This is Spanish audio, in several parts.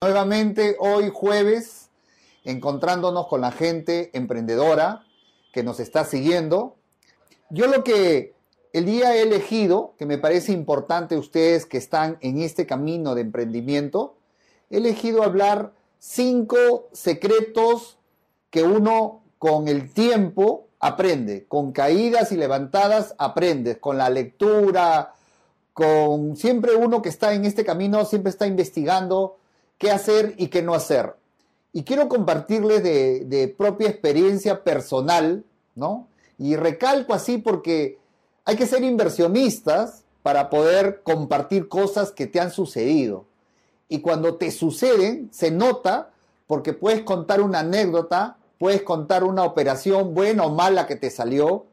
Nuevamente hoy jueves, encontrándonos con la gente emprendedora que nos está siguiendo. Yo lo que el día he elegido, que me parece importante ustedes que están en este camino de emprendimiento, he elegido hablar cinco secretos que uno con el tiempo aprende, con caídas y levantadas aprendes, con la lectura, con siempre uno que está en este camino, siempre está investigando qué hacer y qué no hacer. Y quiero compartirles de, propia experiencia personal, ¿no? Y recalco así porque hay que ser inversionistas para poder compartir cosas que te han sucedido. Y cuando te suceden, se nota porque puedes contar una anécdota, puedes contar una operación buena o mala que te salió,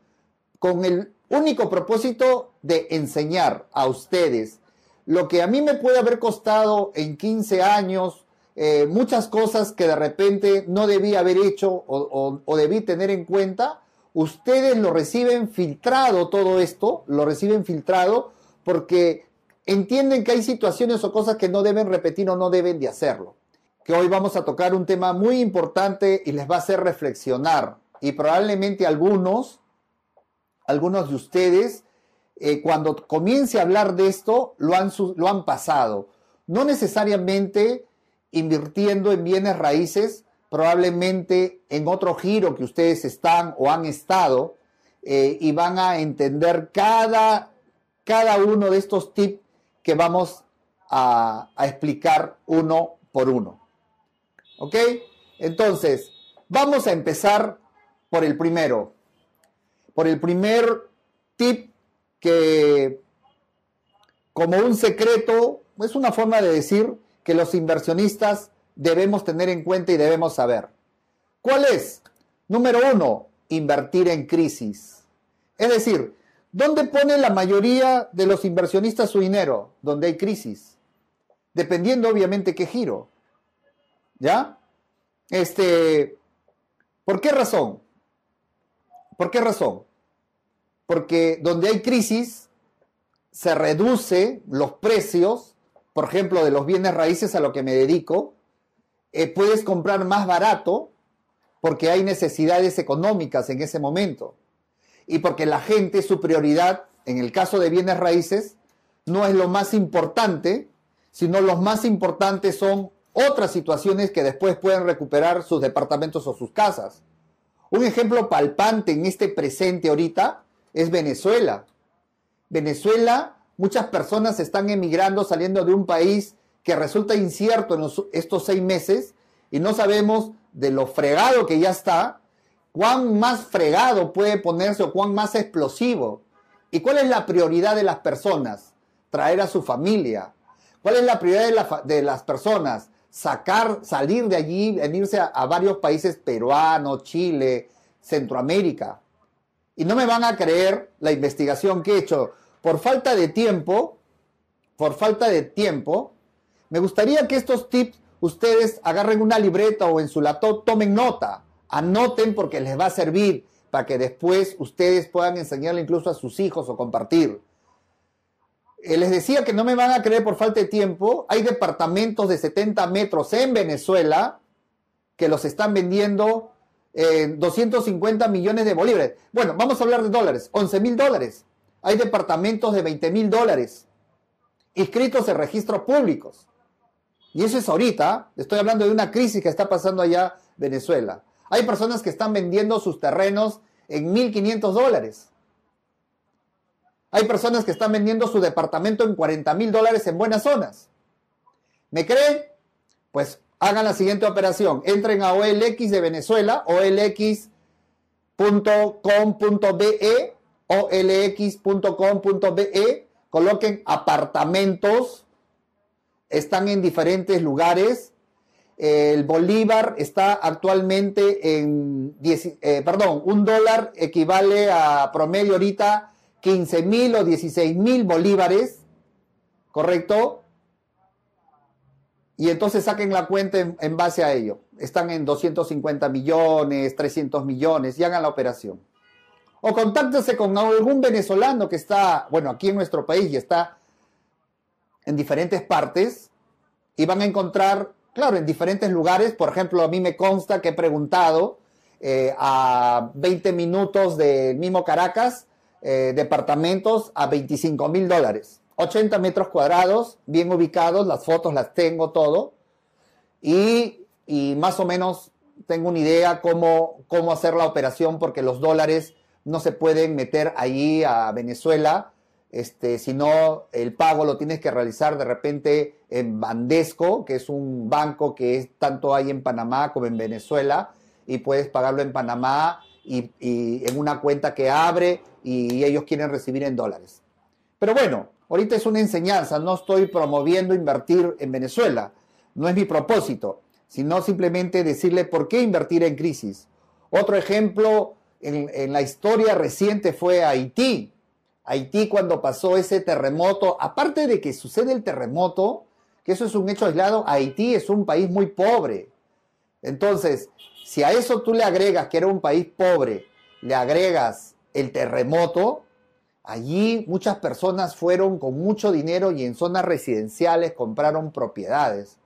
con el único propósito de enseñar a ustedes lo que a mí me puede haber costado en 15 años, eh, muchas cosas que de repente no debí haber hecho o, debí tener en cuenta, ustedes lo reciben filtrado todo esto, lo reciben filtrado porque entienden que hay situaciones o cosas que no deben repetir o no deben de hacerlo. Que hoy vamos a tocar un tema muy importante y les va a hacer reflexionar. Y probablemente algunos, algunos de ustedes eh, cuando comience a hablar de esto, lo han, lo han pasado. No necesariamente invirtiendo en bienes raíces, probablemente en otro giro que ustedes están o han estado eh, y van a entender cada, cada uno de estos tips que vamos a, a explicar uno por uno. ¿Ok? Entonces, vamos a empezar por el primero. Por el primer tip que como un secreto, es una forma de decir que los inversionistas debemos tener en cuenta y debemos saber. ¿Cuál es? Número uno, invertir en crisis. Es decir, ¿dónde pone la mayoría de los inversionistas su dinero? Donde hay crisis. Dependiendo obviamente qué giro. ¿Ya? Este, ¿por qué razón? ¿Por qué razón? Porque donde hay crisis se reduce los precios, por ejemplo, de los bienes raíces a lo que me dedico, eh, puedes comprar más barato porque hay necesidades económicas en ese momento y porque la gente, su prioridad, en el caso de bienes raíces, no es lo más importante, sino los más importantes son otras situaciones que después pueden recuperar sus departamentos o sus casas. Un ejemplo palpante en este presente ahorita es Venezuela. Venezuela, muchas personas están emigrando, saliendo de un país que resulta incierto en estos seis meses y no sabemos de lo fregado que ya está, cuán más fregado puede ponerse o cuán más explosivo. ¿Y cuál es la prioridad de las personas? Traer a su familia. ¿Cuál es la prioridad de, las personas? Sacar, salir de allí, venirse a varios países peruanos, Chile, Centroamérica y no me van a creer la investigación que he hecho. Por falta de tiempo, por falta de tiempo, me gustaría que estos tips ustedes agarren una libreta o en su laptop tomen nota, anoten porque les va a servir para que después ustedes puedan enseñarle incluso a sus hijos o compartir. Eh, les decía que no me van a creer por falta de tiempo. Hay departamentos de 70 metros en Venezuela que los están vendiendo 250 millones de bolívares. Bueno, vamos a hablar de dólares, 11 mil dólares. Hay departamentos de 20 mil dólares inscritos en registros públicos. Y eso es ahorita, estoy hablando de una crisis que está pasando allá en Venezuela. Hay personas que están vendiendo sus terrenos en 1.500 dólares. Hay personas que están vendiendo su departamento en 40 mil dólares en buenas zonas. ¿Me creen? Pues hagan la siguiente operación. Entren a OLX de Venezuela, olx.com.be, olx.com.be, coloquen apartamentos, están en diferentes lugares. El Bolívar está actualmente en, eh, perdón, un dólar equivale a promedio ahorita 15 mil o 16 mil bolívares, ¿correcto? Y entonces saquen la cuenta en, base a ello. Están en 250 millones, 300 millones y hagan la operación. O contáctense con algún venezolano que está, bueno, aquí en nuestro país y está en diferentes partes y van a encontrar Claro, en diferentes lugares. Por ejemplo, a mí me consta que he preguntado eh, a 20 minutos del mismo Caracas, eh, departamentos a 25 mil dólares. 80 metros cuadrados, bien ubicados, las fotos las tengo todo. Y, y más o menos tengo una idea cómo, cómo hacer la operación porque los dólares no se pueden meter allí a Venezuela, este, sino el pago lo tienes que realizar de repente en Bandesco, que es un banco que es, tanto hay en Panamá como en Venezuela, y puedes pagarlo en Panamá y, en una cuenta que abre y ellos quieren recibir en dólares. Pero bueno, ahorita es una enseñanza, no estoy promoviendo invertir en Venezuela, no es mi propósito, sino simplemente decirle por qué invertir en crisis. Otro ejemplo en, la historia reciente fue Haití. Haití cuando pasó ese terremoto, aparte de que sucede el terremoto, que eso es un hecho aislado, Haití es un país muy pobre. Entonces, si a eso tú le agregas que era un país pobre, le agregas el terremoto, allí muchas personas fueron con mucho dinero y en zonas residenciales compraron propiedades.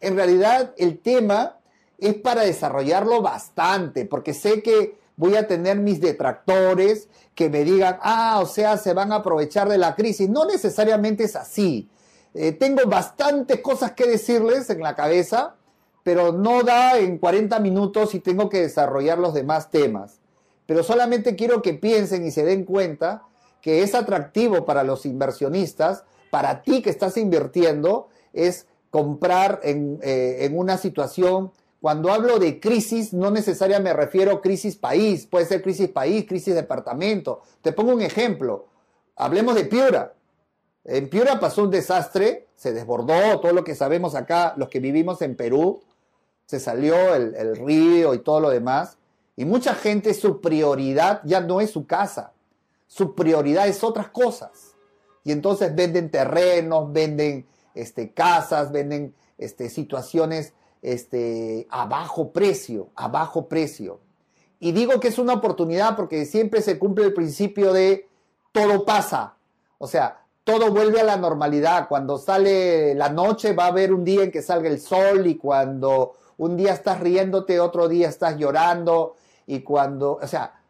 En realidad el tema es para desarrollarlo bastante, porque sé que voy a tener mis detractores que me digan, ah, o sea, se van a aprovechar de la crisis. No necesariamente es así. Eh, tengo bastantes cosas que decirles en la cabeza, pero no da en 40 minutos y tengo que desarrollar los demás temas. Pero solamente quiero que piensen y se den cuenta que es atractivo para los inversionistas, para ti que estás invirtiendo, es comprar en, eh, en una situación cuando hablo de crisis, no necesariamente me refiero a crisis país, puede ser crisis país, crisis departamento. Te pongo un ejemplo. Hablemos de Piura. En Piura pasó un desastre, se desbordó todo lo que sabemos acá, los que vivimos en Perú, se salió el, el río y todo lo demás. Y mucha gente, su prioridad ya no es su casa, su prioridad es otras cosas. Y entonces venden terrenos, venden este, casas, venden este, situaciones este, a bajo precio, a bajo precio. Y digo que es una oportunidad porque siempre se cumple el principio de todo pasa. O sea, todo vuelve a la normalidad. Cuando sale la noche va a haber un día en que salga el sol y cuando un día estás riéndote, otro día estás llorando y cuando, o sea,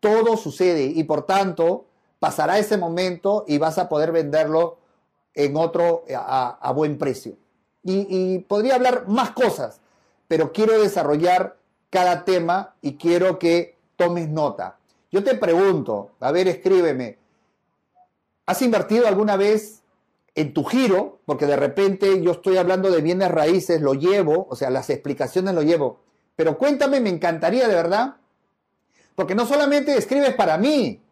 todo sucede y por tanto pasará ese momento y vas a poder venderlo en otro a buen precio y, podría hablar más cosas, pero quiero desarrollar cada tema y quiero que tomes nota. Yo te pregunto, a ver, escríbeme, ¿has invertido alguna vez en tu giro? Porque de repente yo estoy hablando de bienes raíces, lo llevo, o sea, las explicaciones lo llevo. Pero cuéntame, me encantaría de verdad, porque no solamente escribes para mí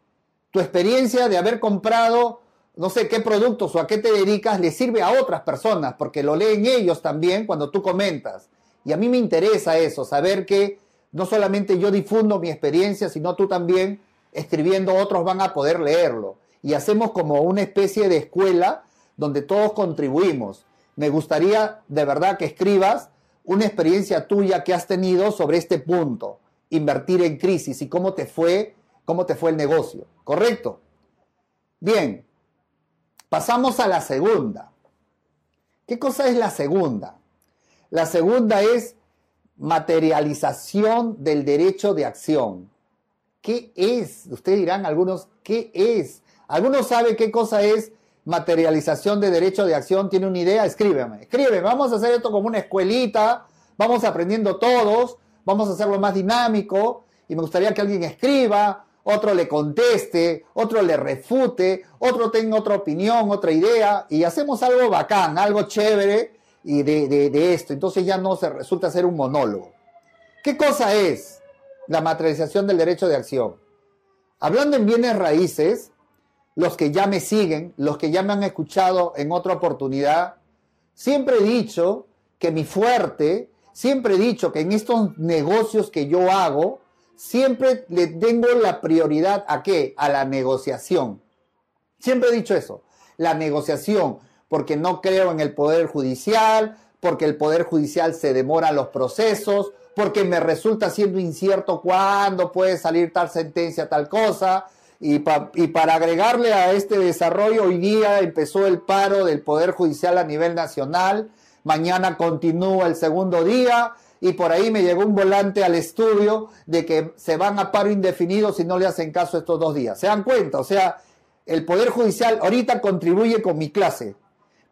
tu experiencia de haber comprado no sé qué productos o a qué te dedicas le sirve a otras personas, porque lo leen ellos también cuando tú comentas. Y a mí me interesa eso, saber que no solamente yo difundo mi experiencia, sino tú también, escribiendo, otros van a poder leerlo. Y hacemos como una especie de escuela donde todos contribuimos. Me gustaría de verdad que escribas una experiencia tuya que has tenido sobre este punto, invertir en crisis y cómo te fue, cómo te fue el negocio. ¿Correcto? Bien, Pasamos a la segunda. ¿Qué cosa es la segunda? La segunda es materialización del derecho de acción. ¿Qué es? Ustedes dirán algunos, ¿qué es? ¿Algunos saben qué cosa es materialización de derecho de acción? ¿Tiene una idea? Escríbeme, escríbeme. Vamos a hacer esto como una escuelita, vamos aprendiendo todos, vamos a hacerlo más dinámico y me gustaría que alguien escriba, otro le conteste, otro le refute, otro tenga otra opinión, otra idea, y hacemos algo bacán, algo chévere y de, esto. Entonces ya no se resulta ser un monólogo. ¿Qué cosa es la materialización del derecho de acción? Hablando en bienes raíces, los que ya me siguen, los que ya me han escuchado en otra oportunidad, siempre he dicho que mi fuerte, siempre he dicho que en estos negocios que yo hago, siempre le tengo la prioridad a qué? A la negociación. Siempre he dicho eso, la negociación, porque no creo en el Poder Judicial, porque el Poder Judicial se demora los procesos, porque me resulta siendo incierto cuándo puede salir tal sentencia, tal cosa. Y, y, para agregarle a este desarrollo, hoy día empezó el paro del Poder Judicial a nivel nacional. Mañana continúa el segundo día y por ahí me llegó un volante al estudio de que se van a paro indefinido si no le hacen caso estos dos días. ¿Se dan cuenta? O sea, el Poder Judicial ahorita contribuye con mi clase.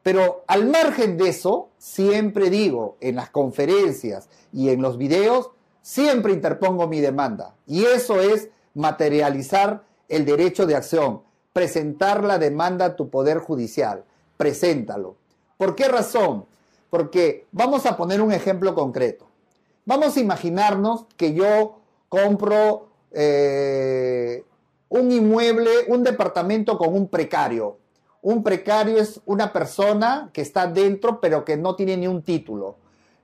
Pero al margen de eso, siempre digo en las conferencias y en los videos, siempre interpongo mi demanda. Y eso es materializar el derecho de acción, presentar la demanda a tu Poder Judicial. Preséntalo. ¿Por qué razón? Porque vamos a poner un ejemplo concreto. Vamos a imaginarnos que yo compro eh, un inmueble, un departamento con un precario. Un precario es una persona que está dentro pero que no tiene ni un título.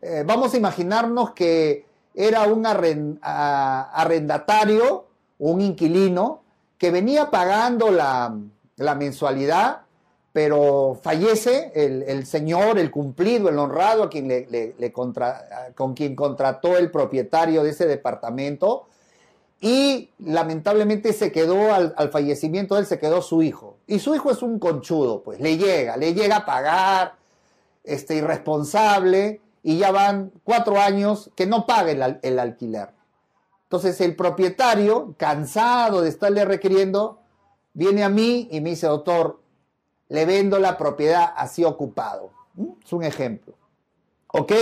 Eh, vamos a imaginarnos que era un arrendatario, un inquilino, que venía pagando la, mensualidad, pero fallece el, señor, el cumplido, el honrado, a quien le, con quien contrató el propietario de ese departamento, y lamentablemente se quedó al, fallecimiento de él, se quedó su hijo. Y su hijo es un conchudo, pues le llega, le llega a pagar, este, irresponsable, y ya van cuatro años que no paga el, alquiler. Entonces el propietario, cansado de estarle requiriendo, viene a mí y me dice, doctor, le vendo la propiedad así ocupado. Es un ejemplo. ¿Ok?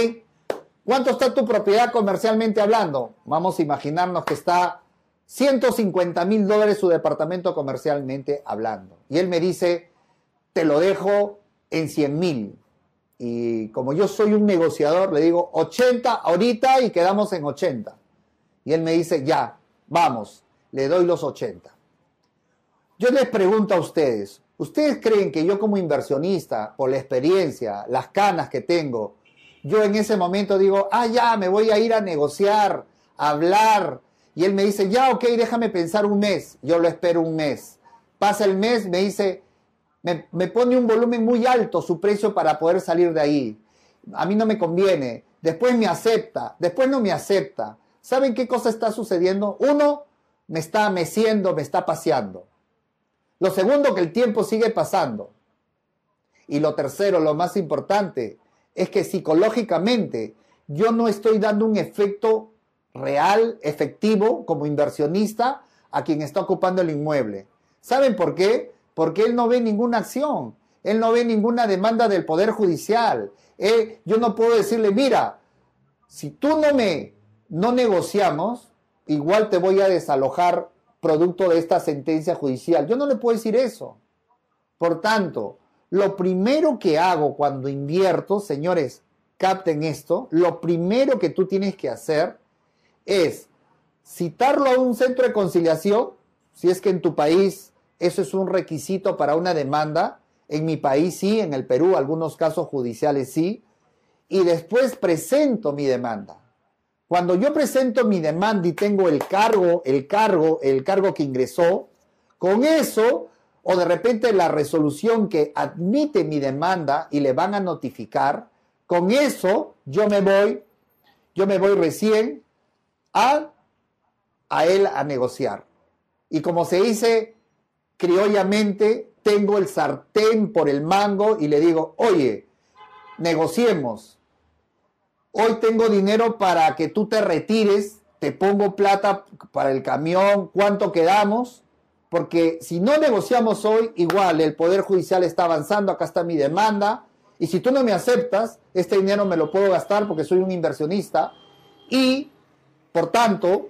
¿Cuánto está tu propiedad comercialmente hablando? Vamos a imaginarnos que está 150 mil dólares su departamento comercialmente hablando. Y él me dice, te lo dejo en 100 mil. Y como yo soy un negociador, le digo 80 ahorita y quedamos en 80. Y él me dice, ya, vamos, le doy los 80. Yo les pregunto a ustedes, ¿ustedes creen que yo como inversionista, por la experiencia, las canas que tengo, yo en ese momento digo, ah, ya, me voy a ir a negociar, a hablar, y él me dice, ya, ok, déjame pensar un mes. Yo lo espero un mes. Pasa el mes, me dice, me, pone un volumen muy alto su precio para poder salir de ahí. A mí no me conviene. Después me acepta, después no me acepta. ¿Saben qué cosa está sucediendo? Uno, me está meciendo, me está paseando. Lo segundo, que el tiempo sigue pasando. Y lo tercero, lo más importante, es que psicológicamente yo no estoy dando un efecto real, efectivo, como inversionista, a quien está ocupando el inmueble. ¿Saben por qué? Porque él no ve ninguna acción, él no ve ninguna demanda del Poder Judicial. yo no puedo decirle, mira, si tú no me, no negociamos, igual te voy a desalojar producto de esta sentencia judicial. Yo no le puedo decir eso. Por tanto, lo primero que hago cuando invierto, señores, capten esto, lo primero que tú tienes que hacer es citarlo a un centro de conciliación, si es que en tu país eso es un requisito para una demanda, en mi país sí, en el Perú algunos casos judiciales sí, y después presento mi demanda. Cuando yo presento mi demanda y tengo el cargo, el cargo, el cargo que ingresó, con eso, o de repente la resolución que admite mi demanda y le van a notificar, con eso yo me voy, yo me voy recién a, a él a negociar. Y como se dice criollamente, tengo el sartén por el mango y le digo, oye, negociemos. Hoy tengo dinero para que tú te retires, te pongo plata para el camión, ¿cuánto quedamos? Porque si no negociamos hoy, igual el Poder Judicial está avanzando, acá está mi demanda, y si tú no me aceptas, este dinero me lo puedo gastar porque soy un inversionista, y por tanto,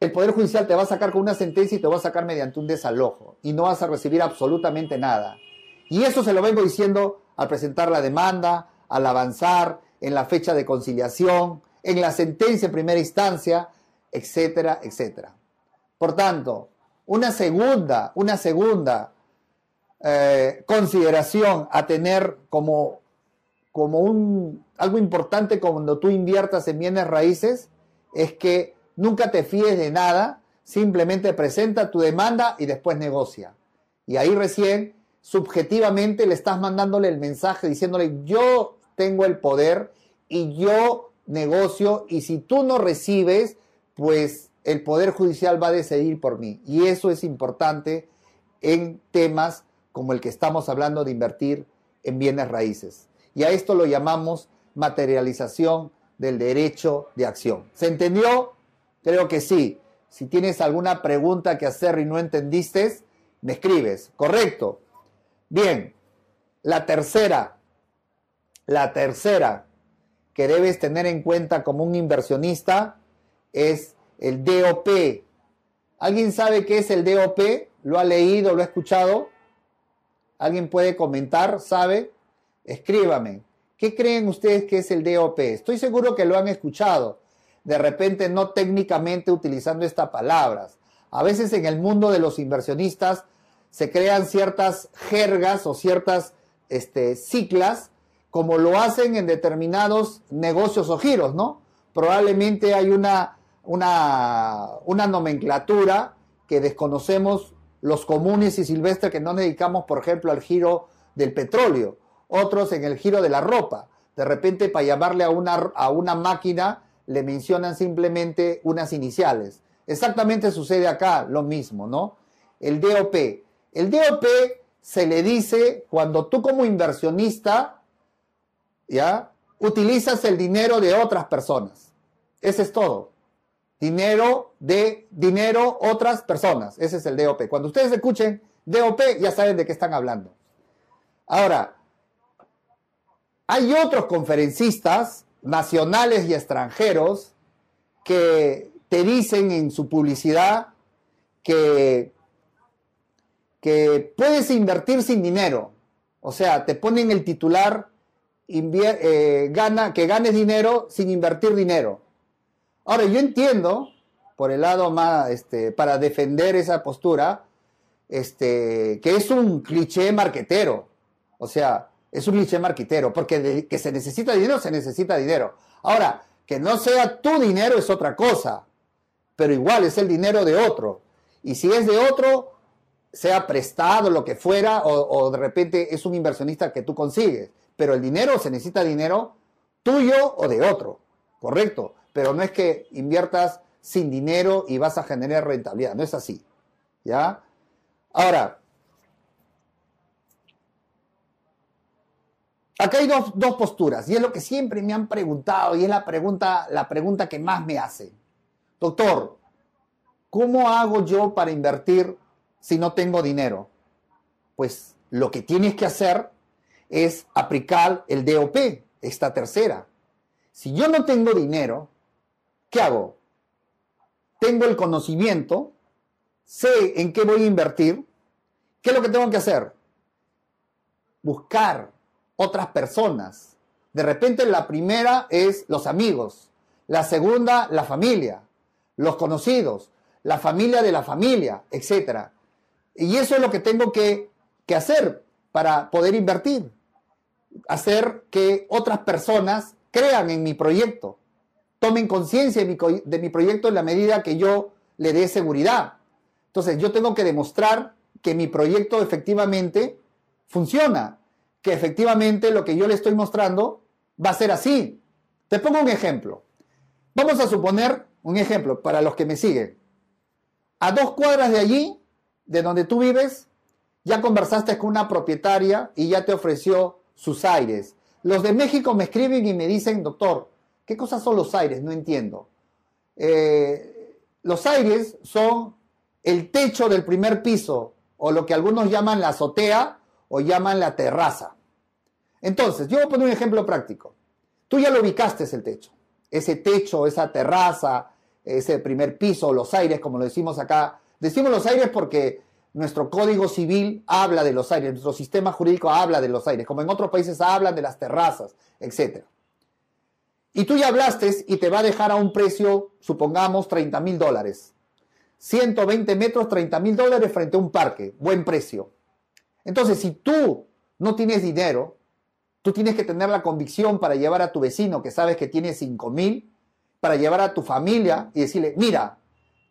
el Poder Judicial te va a sacar con una sentencia y te va a sacar mediante un desalojo y no vas a recibir absolutamente nada. Y eso se lo vengo diciendo al presentar la demanda, al avanzar en la fecha de conciliación, en la sentencia en primera instancia, etcétera, etcétera. Por tanto, una segunda, una segunda eh, consideración a tener como, como un, algo importante cuando tú inviertas en bienes raíces es que nunca te fíes de nada, simplemente presenta tu demanda y después negocia. Y ahí recién, subjetivamente, le estás mandándole el mensaje diciéndole, yo tengo el poder y yo negocio y si tú no recibes, pues el Poder Judicial va a decidir por mí. Y eso es importante en temas como el que estamos hablando de invertir en bienes raíces. y a esto lo llamamos materialización del derecho de acción. ¿Se entendió? Creo que sí. Si tienes alguna pregunta que hacer y no entendiste, me escribes. ¿Correcto? Bien. La tercera, la tercera que debes tener en cuenta como un inversionista es el DOP. ¿Alguien sabe qué es el DOP? ¿Lo ha leído, lo ha escuchado? ¿Alguien puede comentar? ¿Sabe? Escríbame. ¿Qué creen ustedes que es el DOP? Estoy seguro que lo han escuchado. De repente no técnicamente utilizando estas palabras. A veces en el mundo de los inversionistas se crean ciertas jergas o ciertas este, ciclas como lo hacen en determinados negocios o giros, ¿no? Probablemente hay una, una, una nomenclatura que desconocemos los comunes y silvestres que no dedicamos, por ejemplo, al giro del petróleo, otros en el giro de la ropa. De repente, para llamarle a una, a una máquina, le mencionan simplemente unas iniciales. Exactamente sucede acá lo mismo, ¿no? El DOP. El DOP se le dice cuando tú como inversionista ¿ya? Utilizas el dinero de otras personas. Ese es todo. Dinero de dinero otras personas. Ese es el DOP. Cuando ustedes escuchen DOP, ya saben de qué están hablando. Ahora, hay otros conferencistas nacionales y extranjeros que te dicen en su publicidad que, que puedes invertir sin dinero. O sea, te ponen el titular eh, gana, que ganes dinero sin invertir dinero. Ahora, yo entiendo, por el lado más, este, para defender esa postura, este, que es un cliché marquetero. O sea, es un cliché marquetero, porque que se necesita dinero, se necesita dinero. Ahora, que no sea tu dinero es otra cosa, pero igual es el dinero de otro. Y si es de otro, sea prestado, lo que fuera, o de repente es un inversionista que tú consigues pero el dinero se necesita dinero tuyo o de otro, correcto, pero no es que inviertas sin dinero y vas a generar rentabilidad, no es así, ¿ya? Ahora, acá hay dos, dos, posturas y es lo que siempre me han preguntado y es la pregunta, la pregunta que más me hacen. Doctor, ¿cómo hago yo para invertir si no tengo dinero? Pues lo que tienes que hacer es aplicar el DOP, esta tercera. Si yo no tengo dinero, ¿qué hago? Tengo el conocimiento, sé en qué voy a invertir, ¿qué es lo que tengo que hacer? Buscar otras personas. De repente la primera es los amigos, la segunda la familia, los conocidos, la familia de la familia, etc. Y eso es lo que tengo que, que hacer para poder invertir. Hacer que otras personas crean en mi proyecto, tomen conciencia de, mi, proyecto en la medida que yo le dé seguridad. Entonces yo tengo que demostrar que mi proyecto efectivamente funciona, que efectivamente lo que yo le estoy mostrando va a ser así. Te pongo un ejemplo. Vamos a suponer un ejemplo para los que me siguen. A dos cuadras de allí, de donde tú vives, ya conversaste con una propietaria y ya te ofreció sus aires. Los de México me escriben y me dicen, doctor, ¿qué cosas son los aires? No entiendo. Eh, los aires son el techo del primer piso, o lo que algunos llaman la azotea o llaman la terraza. Entonces, yo voy a poner un ejemplo práctico. Tú ya lo ubicaste el techo. Ese techo, esa terraza, ese primer piso, los aires, como lo decimos acá. Decimos los aires porque nuestro código civil habla de los aires, nuestro sistema jurídico habla de los aires, como en otros países hablan de las terrazas, etc. Y tú ya hablaste y te va a dejar a un precio, supongamos, 30 mil dólares. 120 metros, 30 mil dólares frente a un parque, buen precio. Entonces, si tú no tienes dinero, tú tienes que tener la convicción para llevar a tu vecino que sabes que tiene 5 mil, para llevar a tu familia y decirle, mira,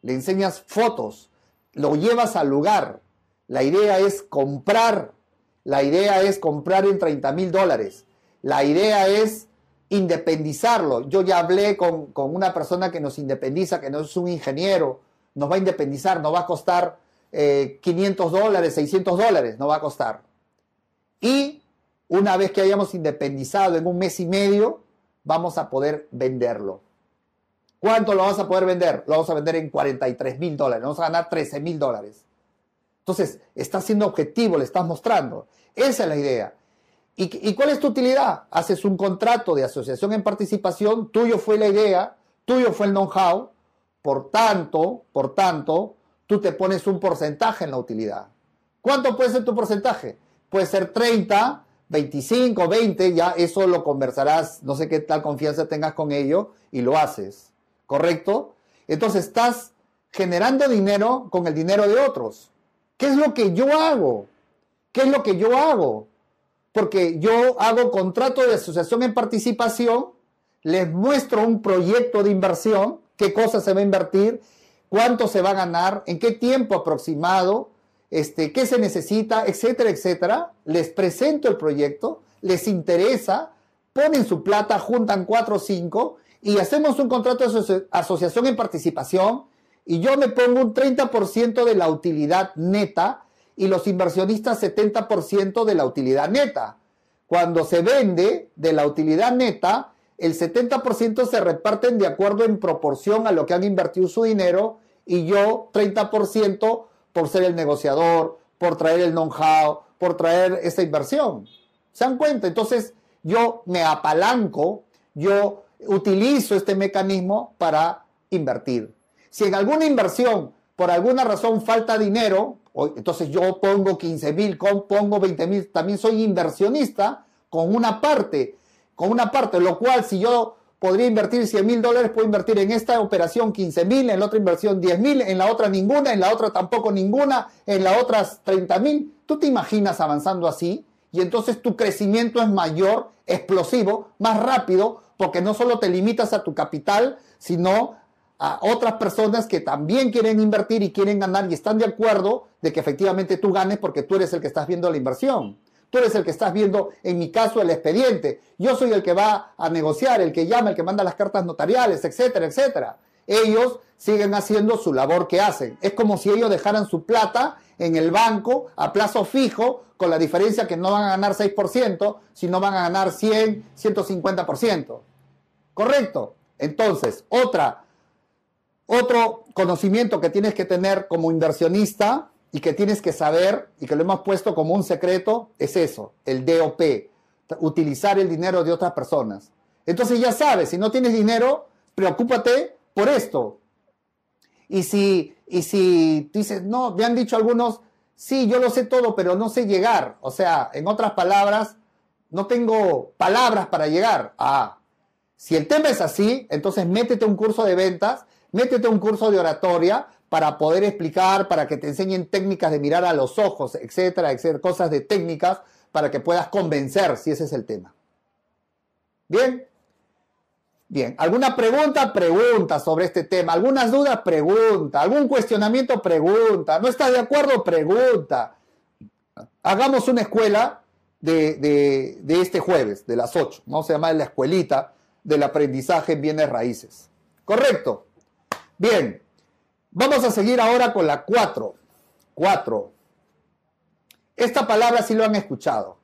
le enseñas fotos, lo llevas al lugar. La idea es comprar. La idea es comprar en 30 mil dólares. La idea es independizarlo. Yo ya hablé con, una persona que nos independiza, que no es un ingeniero. Nos va a independizar, no va a costar 500 eh, dólares, 600 dólares, no va a costar. Y una vez que hayamos independizado en un mes y medio, vamos a poder venderlo. ¿Cuánto lo vas a poder vender? Lo vamos a vender en 43 mil dólares, vamos a ganar 13 mil dólares. Entonces, estás siendo objetivo, le estás mostrando. Esa es la idea. ¿Y, ¿Y, cuál es tu utilidad? Haces un contrato de asociación en participación, tuyo fue la idea, tuyo fue el know-how, por tanto, por tanto, tú te pones un porcentaje en la utilidad. ¿Cuánto puede ser tu porcentaje? Puede ser 30, 25, 20, ya eso lo conversarás, no sé qué tal confianza tengas con ello y lo haces, ¿correcto? Entonces estás generando dinero con el dinero de otros. ¿Qué es lo que yo hago? ¿Qué es lo que yo hago? Porque yo hago contrato de asociación en participación, les muestro un proyecto de inversión, qué cosas se va a invertir, cuánto se va a ganar, en qué tiempo aproximado, este, qué se necesita, etcétera, etcétera. Les presento el proyecto, les interesa, ponen su plata, juntan cuatro o cinco y hacemos un contrato de asociación en participación y yo me pongo un 30% de la utilidad neta y los inversionistas 70% de la utilidad neta. Cuando se vende de la utilidad neta, el 70% se reparten de acuerdo en proporción a lo que han invertido su dinero y yo 30% por ser el negociador, por traer el know-how, por traer esa inversión. ¿Se dan cuenta? Entonces yo me apalanco, yo utilizo este mecanismo para invertir. Si en alguna inversión, por alguna razón, falta dinero, entonces yo pongo 15 mil, pongo 20 mil, también soy inversionista con una parte, con una parte, lo cual si yo podría invertir 100 mil dólares, puedo invertir en esta operación 15 mil, en la otra inversión 10 mil, en la otra ninguna, en la otra tampoco ninguna, en la otra 30 mil. ¿Tú te imaginas avanzando así? Y entonces tu crecimiento es mayor, explosivo, más rápido, porque no solo te limitas a tu capital, sino a otras personas que también quieren invertir y quieren ganar y están de acuerdo de que efectivamente tú ganes porque tú eres el que estás viendo la inversión. Tú eres el que estás viendo, en mi caso, el expediente. Yo soy el que va a negociar, el que llama, el que manda las cartas notariales, etcétera, etcétera. Ellos siguen haciendo su labor que hacen. Es como si ellos dejaran su plata en el banco a plazo fijo, con la diferencia que no van a ganar 6%, sino van a ganar 100, 150%. ¿Correcto? Entonces, otra, otro conocimiento que tienes que tener como inversionista y que tienes que saber y que lo hemos puesto como un secreto es eso, el DOP, utilizar el dinero de otras personas. Entonces ya sabes, si no tienes dinero, preocúpate por esto. Y si, y si dices, no, me han dicho algunos, sí, yo lo sé todo, pero no sé llegar. O sea, en otras palabras, no tengo palabras para llegar. Ah, si el tema es así, entonces métete un curso de ventas, métete un curso de oratoria, para poder explicar, para que te enseñen técnicas de mirar a los ojos, etcétera, etcétera, cosas de técnicas para que puedas convencer si ese es el tema. ¿Bien? Bien, ¿alguna pregunta? Pregunta sobre este tema. ¿Algunas dudas? Pregunta. ¿Algún cuestionamiento? Pregunta. ¿No estás de acuerdo? Pregunta. Hagamos una escuela de, de este jueves, de las 8. Vamos a llamar la escuelita del aprendizaje en bienes raíces. ¿Correcto? Bien. Vamos a seguir ahora con la 4. 4. Esta palabra sí lo han escuchado.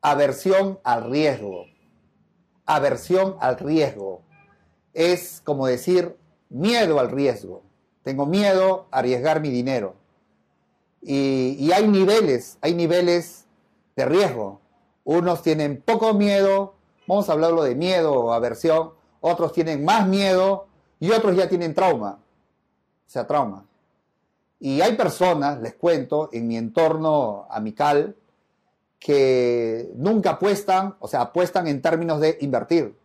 Aversión al riesgo. Aversión al riesgo. Es como decir miedo al riesgo. Tengo miedo a arriesgar mi dinero. Y, hay niveles, hay niveles de riesgo. Unos tienen poco miedo, vamos a hablarlo de miedo o aversión. Otros tienen más miedo y otros ya tienen trauma sea trauma. Y hay personas, les cuento, en mi entorno amical, que nunca apuestan, o sea, apuestan en términos de invertir.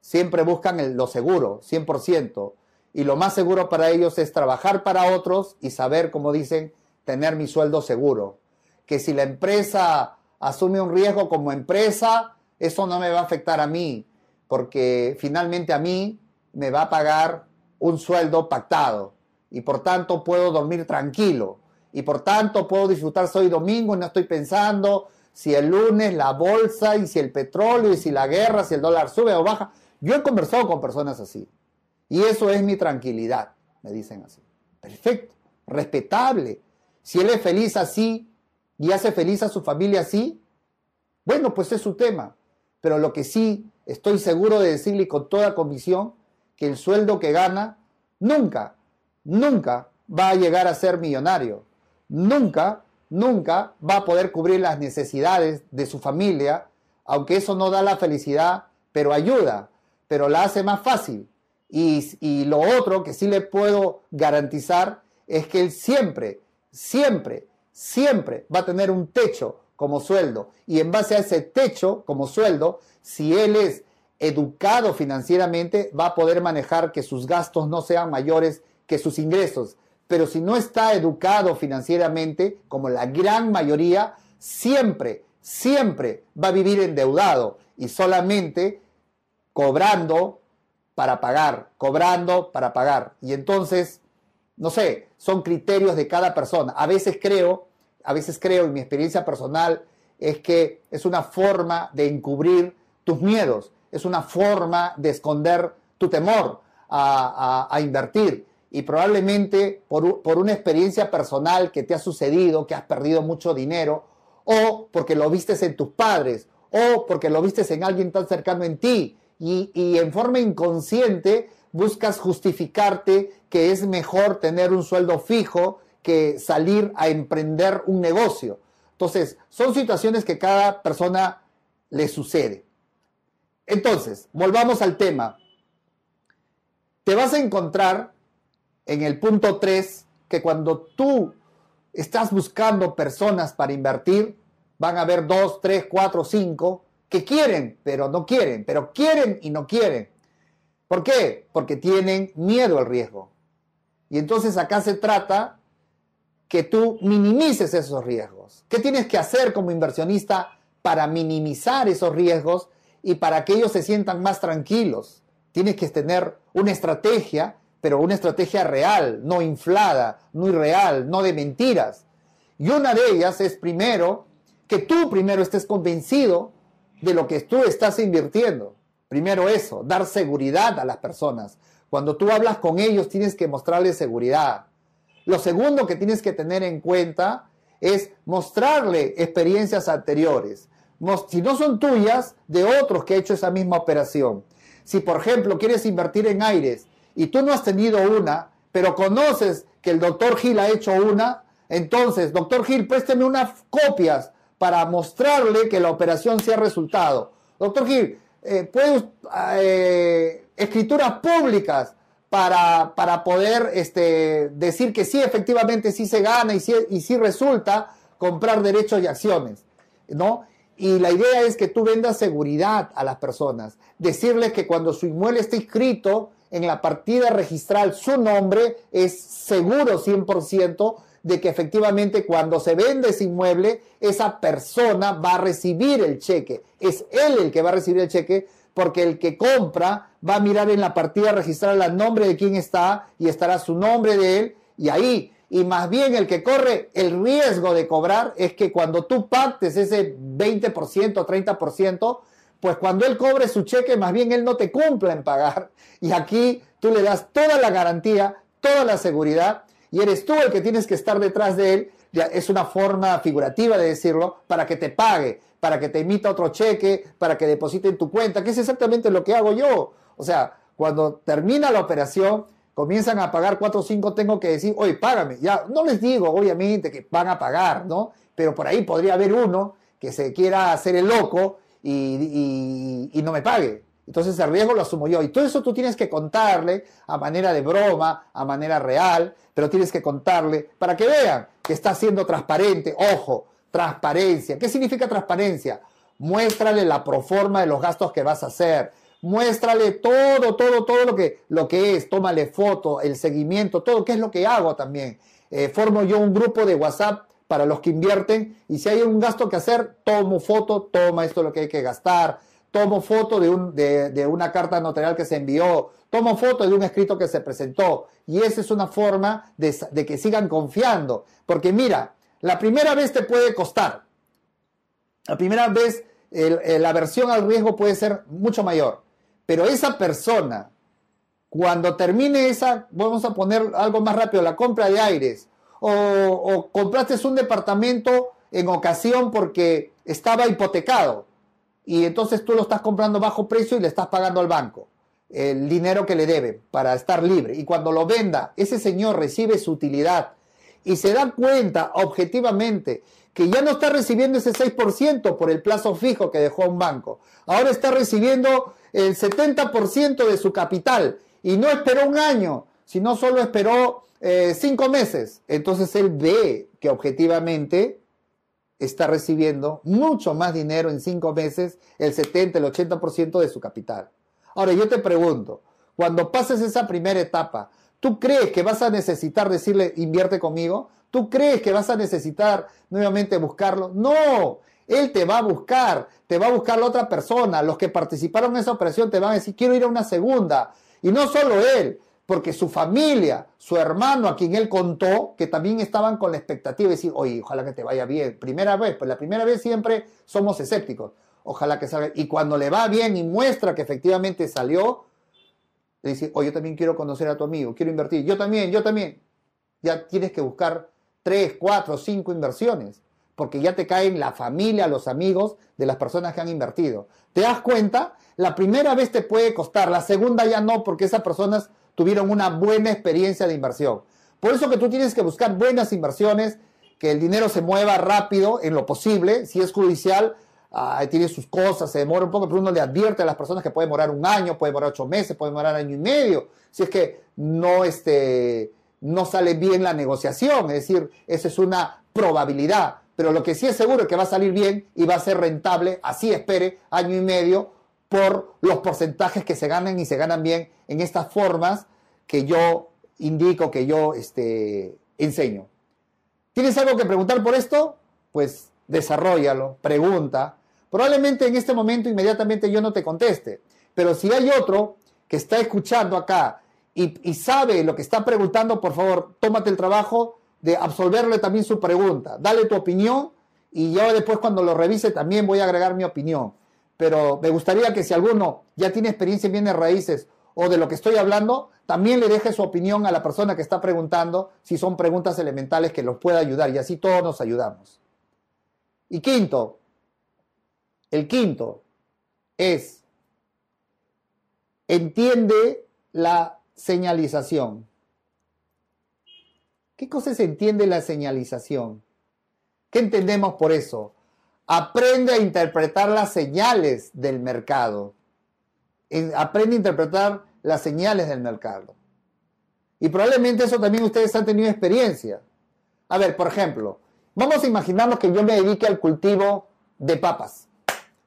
Siempre buscan lo seguro, 100%. Y lo más seguro para ellos es trabajar para otros y saber, como dicen, tener mi sueldo seguro. Que si la empresa asume un riesgo como empresa, eso no me va a afectar a mí, porque finalmente a mí me va a pagar un sueldo pactado y por tanto puedo dormir tranquilo y por tanto puedo disfrutar hoy domingo y no estoy pensando si el lunes la bolsa y si el petróleo y si la guerra, si el dólar sube o baja. Yo he conversado con personas así y eso es mi tranquilidad, me dicen así. Perfecto, respetable. Si él es feliz así y hace feliz a su familia así, Bueno, pues es su tema. Pero lo que sí estoy seguro de decirle con toda convicción, que el sueldo que gana nunca, nunca va a llegar a ser millonario. Nunca, nunca va a poder cubrir las necesidades de su familia, aunque eso no da la felicidad, pero ayuda, pero la hace más fácil. Y, lo otro que sí le puedo garantizar es que él siempre, siempre, siempre va a tener un techo como sueldo. Y en base a ese techo como sueldo, si él es educado financieramente, va a poder manejar que sus gastos no sean mayores que sus ingresos. Pero si no está educado financieramente, como la gran mayoría, siempre, siempre va a vivir endeudado y solamente cobrando para pagar, cobrando para pagar. Y entonces, no sé, son criterios de cada persona. A veces creo, a veces creo, en mi experiencia personal, es que es una forma de encubrir tus miedos, es una forma de esconder tu temor a, invertir. Y probablemente por, por una experiencia personal que te ha sucedido, que has perdido mucho dinero, o porque lo vistes en tus padres, o porque lo vistes en alguien tan cercano en ti, y, y, en forma inconsciente buscas justificarte que es mejor tener un sueldo fijo que salir a emprender un negocio. Entonces, son situaciones que cada persona le sucede. Entonces, volvamos al tema. Te vas a encontrar en el punto 3 que cuando tú estás buscando personas para invertir, van a haber 2, 3, 4, 5 que quieren, pero no quieren, pero quieren y no quieren. ¿Por qué? Porque tienen miedo al riesgo. Y entonces acá se trata que tú minimices esos riesgos. ¿Qué tienes que hacer como inversionista para minimizar esos riesgos y para que ellos se sientan más tranquilos. Tienes que tener una estrategia, pero una estrategia real, no inflada, no irreal, no de mentiras. Y una de ellas es primero que tú primero estés convencido de lo que tú estás invirtiendo. Primero eso, dar seguridad a las personas. Cuando tú hablas con ellos tienes que mostrarles seguridad. Lo segundo que tienes que tener en cuenta es mostrarle experiencias anteriores si no son tuyas, de otros que ha hecho esa misma operación. Si, por ejemplo, quieres invertir en aires y tú no has tenido una, pero conoces que el doctor Gil ha hecho una, entonces, doctor Gil, présteme unas copias para mostrarle que la operación sí ha resultado. Doctor Gil, eh, ¿puede eh, escrituras públicas para, para poder este, decir que sí, efectivamente sí se gana y sí, y sí resulta comprar derechos y acciones? ¿no? Y la idea es que tú vendas seguridad a las personas. Decirles que cuando su inmueble está inscrito en la partida registral, su nombre es seguro 100% de que efectivamente cuando se vende ese inmueble, esa persona va a recibir el cheque. Es él el que va a recibir el cheque porque el que compra va a mirar en la partida registral el nombre de quién está y estará su nombre de él y ahí y más bien el que corre el riesgo de cobrar es que cuando tú pactes ese 20%, 30%, pues cuando él cobre su cheque, más bien él no te cumpla en pagar. Y aquí tú le das toda la garantía, toda la seguridad, y eres tú el que tienes que estar detrás de él. Es una forma figurativa de decirlo, para que te pague, para que te emita otro cheque, para que deposite en tu cuenta, que es exactamente lo que hago yo. O sea, cuando termina la operación, comienzan a pagar 4 o 5, tengo que decir, oye, págame. Ya, no les digo, obviamente, que van a pagar, ¿no? Pero por ahí podría haber uno que se quiera hacer el loco y, no me pague. Entonces el riesgo lo asumo yo. Y todo eso tú tienes que contarle a manera de broma, a manera real, pero tienes que contarle para que vean que está siendo transparente. Ojo, transparencia. ¿Qué significa transparencia? Muéstrale la proforma de los gastos que vas a hacer muéstrale todo, todo, todo lo que, lo que es, tómale foto, el seguimiento, todo, qué es lo que hago también. Eh, formo yo un grupo de WhatsApp para los que invierten y si hay un gasto que hacer, tomo foto, toma esto lo que hay que gastar, tomo foto de, un, de, una carta notarial que se envió, tomo foto de un escrito que se presentó y esa es una forma de, de que sigan confiando, porque mira, la primera vez te puede costar, la primera vez la aversión al riesgo puede ser mucho mayor. Pero esa persona, cuando termine esa, vamos a poner algo más rápido, la compra de aires, o, compraste un departamento en ocasión porque estaba hipotecado y entonces tú lo estás comprando bajo precio y le estás pagando al banco el dinero que le debe para estar libre. Y cuando lo venda, ese señor recibe su utilidad y se da cuenta objetivamente que ya no está recibiendo ese 6% por el plazo fijo que dejó un banco. Ahora está recibiendo el 70% de su capital y no esperó un año, sino solo esperó eh, cinco meses. Entonces él ve que objetivamente está recibiendo mucho más dinero en cinco meses, el 70, el 80% de su capital. Ahora yo te pregunto, cuando pases esa primera etapa, ¿tú crees que vas a necesitar decirle invierte conmigo? ¿Tú crees que vas a necesitar nuevamente buscarlo? No, él te va a buscar, te va a buscar la otra persona. Los que participaron en esa operación te van a decir, quiero ir a una segunda. Y no solo él, porque su familia, su hermano a quien él contó, que también estaban con la expectativa de decir, oye, ojalá que te vaya bien. Primera vez, pues la primera vez siempre somos escépticos. Ojalá que salga. Y cuando le va bien y muestra que efectivamente salió, le dice, oye, yo también quiero conocer a tu amigo, quiero invertir. Yo también, yo también. Ya tienes que buscar tres, cuatro, cinco inversiones, porque ya te caen la familia, los amigos de las personas que han invertido. ¿Te das cuenta? La primera vez te puede costar, la segunda ya no, porque esas personas tuvieron una buena experiencia de inversión. Por eso que tú tienes que buscar buenas inversiones, que el dinero se mueva rápido en lo posible, si es judicial, tiene sus cosas, se demora un poco, pero uno le advierte a las personas que puede demorar un año, puede demorar ocho meses, puede demorar año y medio, si es que no, este, no sale bien la negociación, es decir, esa es una probabilidad, pero lo que sí es seguro es que va a salir bien y va a ser rentable, así espere, año y medio, por los porcentajes que se ganan y se ganan bien en estas formas que yo indico, que yo este, enseño. ¿Tienes algo que preguntar por esto? Pues desarrollalo, pregunta. Probablemente en este momento inmediatamente yo no te conteste, pero si hay otro que está escuchando acá y, sabe lo que está preguntando, por favor, tómate el trabajo de absolverle también su pregunta. Dale tu opinión y yo después cuando lo revise también voy a agregar mi opinión pero me gustaría que si alguno ya tiene experiencia en bienes raíces o de lo que estoy hablando, también le deje su opinión a la persona que está preguntando si son preguntas elementales que los pueda ayudar y así todos nos ayudamos. Y quinto, el quinto es, entiende la señalización. ¿Qué cosa se entiende la señalización? ¿Qué entendemos por eso? Aprende a interpretar las señales del mercado. Aprende a interpretar las señales del mercado. Y probablemente eso también ustedes han tenido experiencia. A ver, por ejemplo, vamos a imaginarnos que yo me dedique al cultivo de papas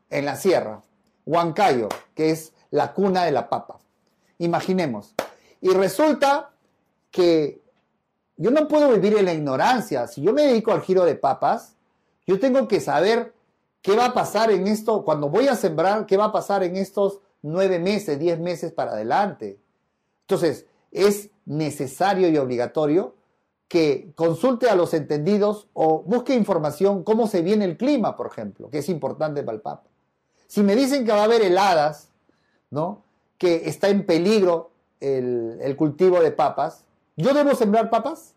en la sierra, Huancayo, que es la cuna de la papa. Imaginemos. Y resulta que yo no puedo vivir en la ignorancia. Si yo me dedico al giro de papas, yo tengo que saber qué va a pasar en esto, cuando voy a sembrar, qué va a pasar en estos nueve meses, diez meses para adelante. Entonces, es necesario y obligatorio que consulte a los entendidos o busque información cómo se viene el clima, por ejemplo, que es importante para el Papa. Si me dicen que va a haber heladas, ¿no? que está en peligro el, el cultivo de papas, ¿yo debo sembrar papas?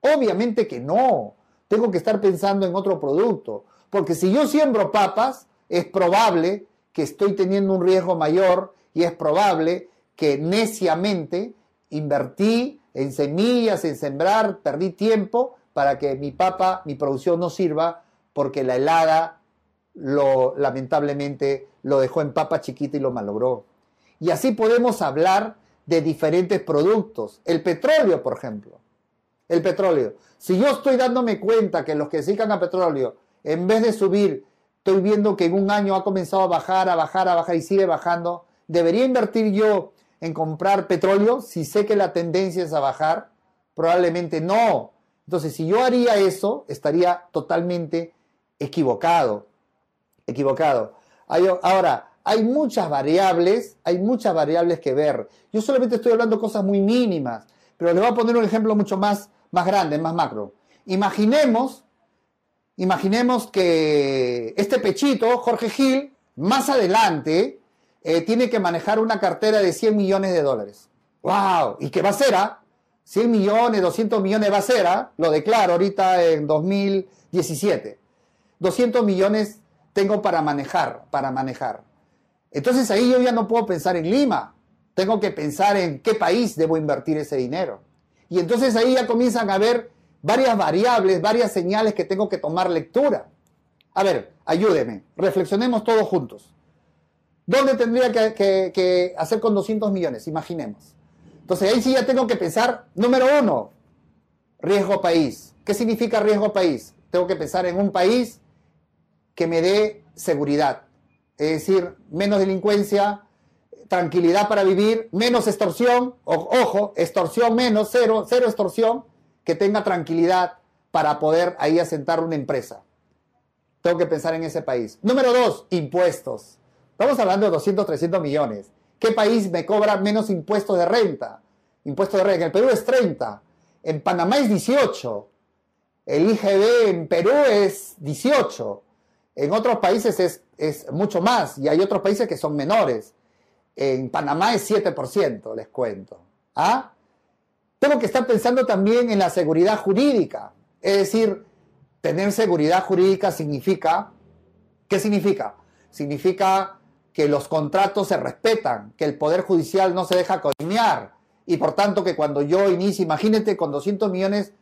Obviamente que no tengo que estar pensando en otro producto. Porque si yo siembro papas, es probable que estoy teniendo un riesgo mayor y es probable que neciamente invertí en semillas, en sembrar, perdí tiempo para que mi papa, mi producción no sirva porque la helada lo lamentablemente lo dejó en papa chiquita y lo malogró. Y así podemos hablar de diferentes productos. El petróleo, por ejemplo el petróleo. Si yo estoy dándome cuenta que los que se a petróleo, en vez de subir, estoy viendo que en un año ha comenzado a bajar, a bajar, a bajar y sigue bajando, ¿debería invertir yo en comprar petróleo si sé que la tendencia es a bajar? Probablemente no. Entonces, si yo haría eso, estaría totalmente equivocado. Equivocado. ahora, hay muchas variables, hay muchas variables que ver. Yo solamente estoy hablando cosas muy mínimas, pero le voy a poner un ejemplo mucho más más grande, más macro. Imaginemos, imaginemos que este pechito, Jorge Gil, más adelante eh, tiene que manejar una cartera de 100 millones de dólares. ¡Wow! ¿Y qué va a ser? 100 millones, 200 millones va a ser, ¿ah? lo declaro ahorita en 2017. 200 millones tengo para manejar, para manejar. Entonces ahí yo ya no puedo pensar en Lima, tengo que pensar en qué país debo invertir ese dinero. Y entonces ahí ya comienzan a haber varias variables, varias señales que tengo que tomar lectura. A ver, ayúdeme, reflexionemos todos juntos. ¿Dónde tendría que, hacer con 200 millones? Imaginemos. Entonces ahí sí ya tengo que pensar, número uno, riesgo país. ¿Qué significa riesgo país? Tengo que pensar en un país que me dé seguridad. Es decir, menos delincuencia, tranquilidad para vivir, menos extorsión, ojo, extorsión menos, cero, cero extorsión, que tenga tranquilidad para poder ahí asentar una empresa. Tengo que pensar en ese país. Número dos, impuestos. Estamos hablando de 200, 300 millones. ¿Qué país me cobra menos impuestos de renta? Impuestos de renta. En el Perú es 30. En Panamá es 18. El IGB en Perú es 18. En otros países es, es mucho más. Y hay otros países que son menores. En Panamá es 7%, les cuento. ¿Ah? Tengo que estar pensando también en la seguridad jurídica. Es decir, tener seguridad jurídica significa, ¿qué significa? Significa que los contratos se respetan, que el Poder Judicial no se deja coñar y por tanto que cuando yo inicie, imagínate con 200 millones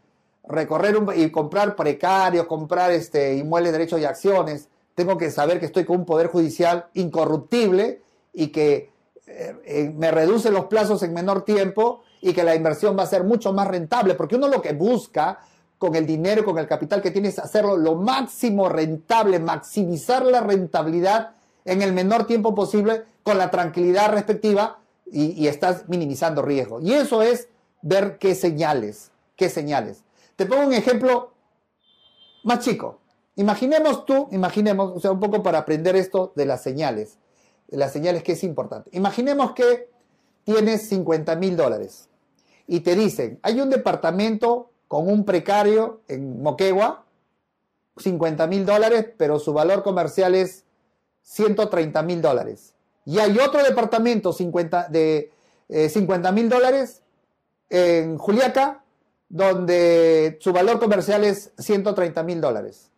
recorrer y comprar precarios, comprar este, inmuebles, derechos y acciones, tengo que saber que estoy con un Poder Judicial incorruptible y que eh, eh, me reduce los plazos en menor tiempo y que la inversión va a ser mucho más rentable, porque uno lo que busca con el dinero, con el capital que tiene es hacerlo lo máximo rentable, maximizar la rentabilidad en el menor tiempo posible con la tranquilidad respectiva y, estás minimizando riesgo. Y eso es ver qué señales, qué señales. Te pongo un ejemplo más chico. Imaginemos tú, imaginemos, o sea, un poco para aprender esto de las señales, las señales que es importante. Imaginemos que tienes 50 mil dólares y te dicen, hay un departamento con un precario en Moquegua, 50 mil dólares, pero su valor comercial es 130 mil dólares. Y hay otro departamento 50, de 50 eh, mil dólares en Juliaca, donde su valor comercial es 130 mil dólares.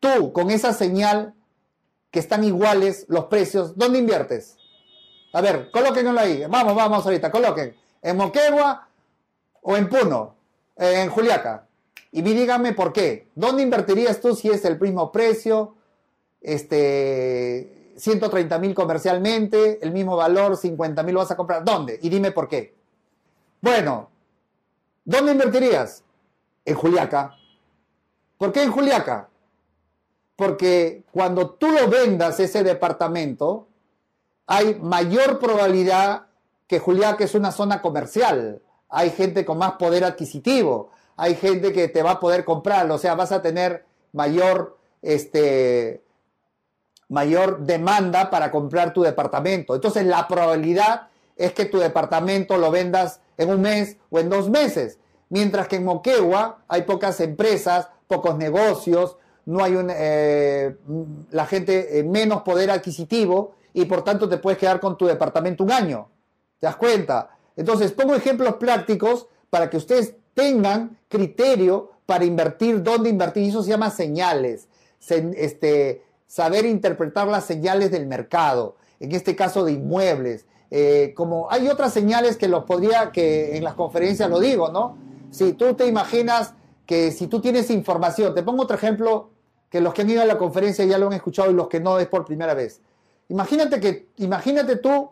Tú, con esa señal que están iguales los precios, ¿dónde inviertes? A ver, colóquenlo ahí. Vamos, vamos ahorita, coloquen. ¿En Moquegua o en Puno? en Juliaca. Y dígame por qué. ¿Dónde invertirías tú si es el mismo precio? Este, 130 mil comercialmente, el mismo valor, 50 mil vas a comprar. ¿Dónde? Y dime por qué. Bueno, ¿dónde invertirías? En Juliaca. ¿Por qué en Juliaca? Porque cuando tú lo vendas ese departamento, hay mayor probabilidad que Juliaca es una zona comercial hay gente con más poder adquisitivo, hay gente que te va a poder comprar, o sea, vas a tener mayor, este, mayor demanda para comprar tu departamento. Entonces la probabilidad es que tu departamento lo vendas en un mes o en dos meses. Mientras que en Moquegua hay pocas empresas, pocos negocios, no hay un, eh, la gente eh, menos poder adquisitivo y por tanto te puedes quedar con tu departamento un año. ¿Te das cuenta? Entonces, pongo ejemplos prácticos para que ustedes tengan criterio para invertir, dónde invertir. Eso se llama señales. este, saber interpretar las señales del mercado, en este caso de inmuebles. Eh, como hay otras señales que los podría, que en las conferencias lo digo, ¿no? Si tú te imaginas que si tú tienes información, te pongo otro ejemplo que los que han ido a la conferencia ya lo han escuchado y los que no es por primera vez. Imagínate que, imagínate tú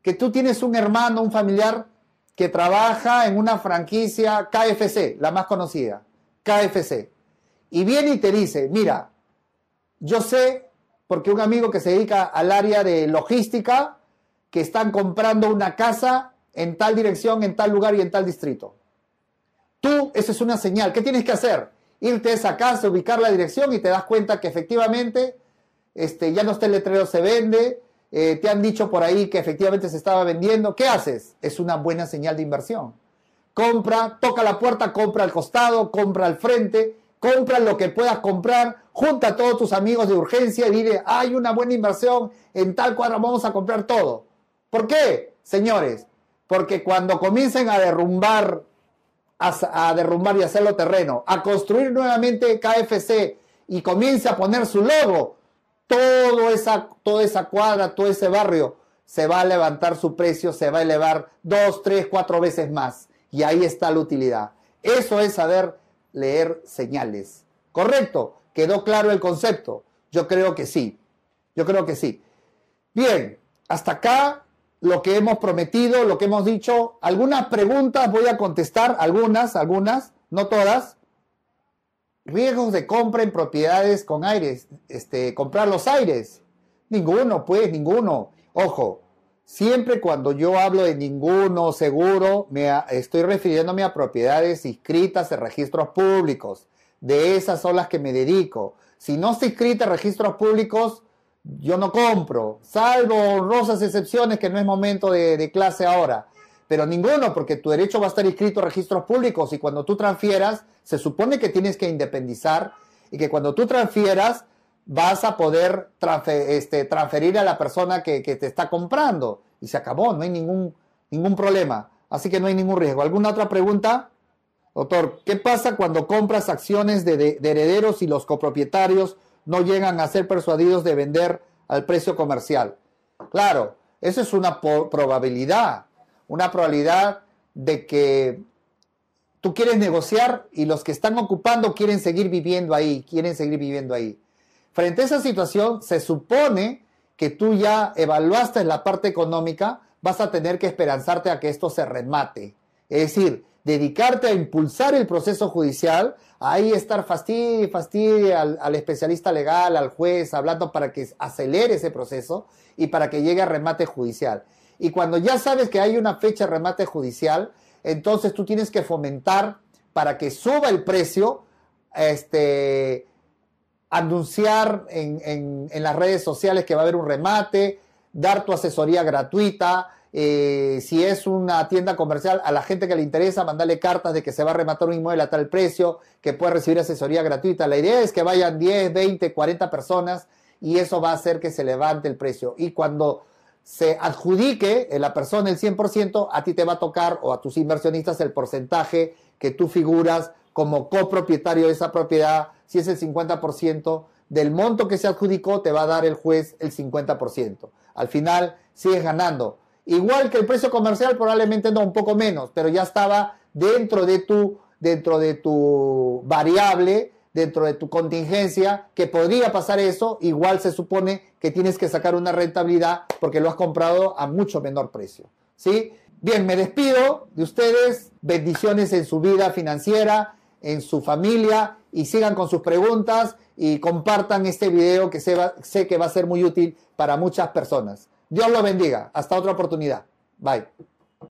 que tú tienes un hermano, un familiar que trabaja en una franquicia KFC, la más conocida, KFC, y viene y te dice, mira, yo sé, porque un amigo que se dedica al área de logística, que están comprando una casa en tal dirección, en tal lugar y en tal distrito. Tú, eso es una señal. ¿Qué tienes que hacer? Irte a esa casa, ubicar la dirección y te das cuenta que efectivamente este, ya no está el letrero, se vende, eh, te han dicho por ahí que efectivamente se estaba vendiendo, ¿qué haces? Es una buena señal de inversión. Compra, toca la puerta, compra al costado, compra al frente, compra lo que puedas comprar, junta a todos tus amigos de urgencia y dile, hay una buena inversión, en tal cuadro vamos a comprar todo. ¿Por qué, señores? Porque cuando comiencen a derrumbar, a, derrumbar y hacerlo terreno, a construir nuevamente KFC y comience a poner su logo, todo esa, toda esa cuadra, todo ese barrio, se va a levantar su precio, se va a elevar dos, tres, cuatro veces más. Y ahí está la utilidad. Eso es saber leer señales. ¿Correcto? ¿Quedó claro el concepto? Yo creo que sí. Yo creo que sí. Bien, hasta acá lo que hemos prometido, lo que hemos dicho. Algunas preguntas voy a contestar, algunas, algunas, no todas. Riesgos de compra en propiedades con aires, este, comprar los aires. Ninguno, pues, ninguno. Ojo, siempre cuando yo hablo de ninguno seguro, me estoy refiriéndome a propiedades inscritas en registros públicos. De esas son las que me dedico. Si no está inscrita en registros públicos, yo no compro, salvo honrosas excepciones que no es momento de, clase ahora. Pero ninguno, porque tu derecho va a estar inscrito en registros públicos y cuando tú transfieras, se supone que tienes que independizar y que cuando tú transfieras, vas a poder este, transferir a la persona que, te está comprando. Y se acabó, no hay ningún, ningún problema. Así que no hay ningún riesgo. ¿Alguna otra pregunta? Doctor, ¿qué pasa cuando compras acciones de, herederos y los copropietarios no llegan a ser persuadidos de vender al precio comercial? Claro, eso es una probabilidad, una probabilidad de que tú quieres negociar y los que están ocupando quieren seguir viviendo ahí, quieren seguir viviendo ahí. Frente a esa situación, se supone que tú ya evaluaste la parte económica, vas a tener que esperanzarte a que esto se remate. Es decir, dedicarte a impulsar el proceso judicial, ahí estar fastidio al, al, especialista legal, al juez, hablando para que acelere ese proceso y para que llegue a remate judicial. Y cuando ya sabes que hay una fecha de remate judicial, entonces tú tienes que fomentar para que suba el precio, este, anunciar en, las redes sociales que va a haber un remate, dar tu asesoría gratuita. Eh, si es una tienda comercial, a la gente que le interesa, mandarle cartas de que se va a rematar un inmueble a tal precio, que puede recibir asesoría gratuita. La idea es que vayan 10, 20, 40 personas y eso va a hacer que se levante el precio. Y cuando se adjudique la persona el 100%, a ti te va a tocar o a tus inversionistas el porcentaje que tú figuras como copropietario de esa propiedad si es el 50% del monto que se adjudicó, te va a dar el juez el 50%. Al final sigues ganando. Igual que el precio comercial, probablemente no, un poco menos, pero ya estaba dentro de tu, dentro de tu variable, dentro de tu contingencia, que podría pasar eso, igual se supone que tienes que sacar una rentabilidad porque lo has comprado a mucho menor precio. ¿Sí? Bien, me despido de ustedes. Bendiciones en su vida financiera en su familia y sigan con sus preguntas y compartan este video que sé, sé que va a ser muy útil para muchas personas. Dios lo bendiga. Hasta otra oportunidad. Bye.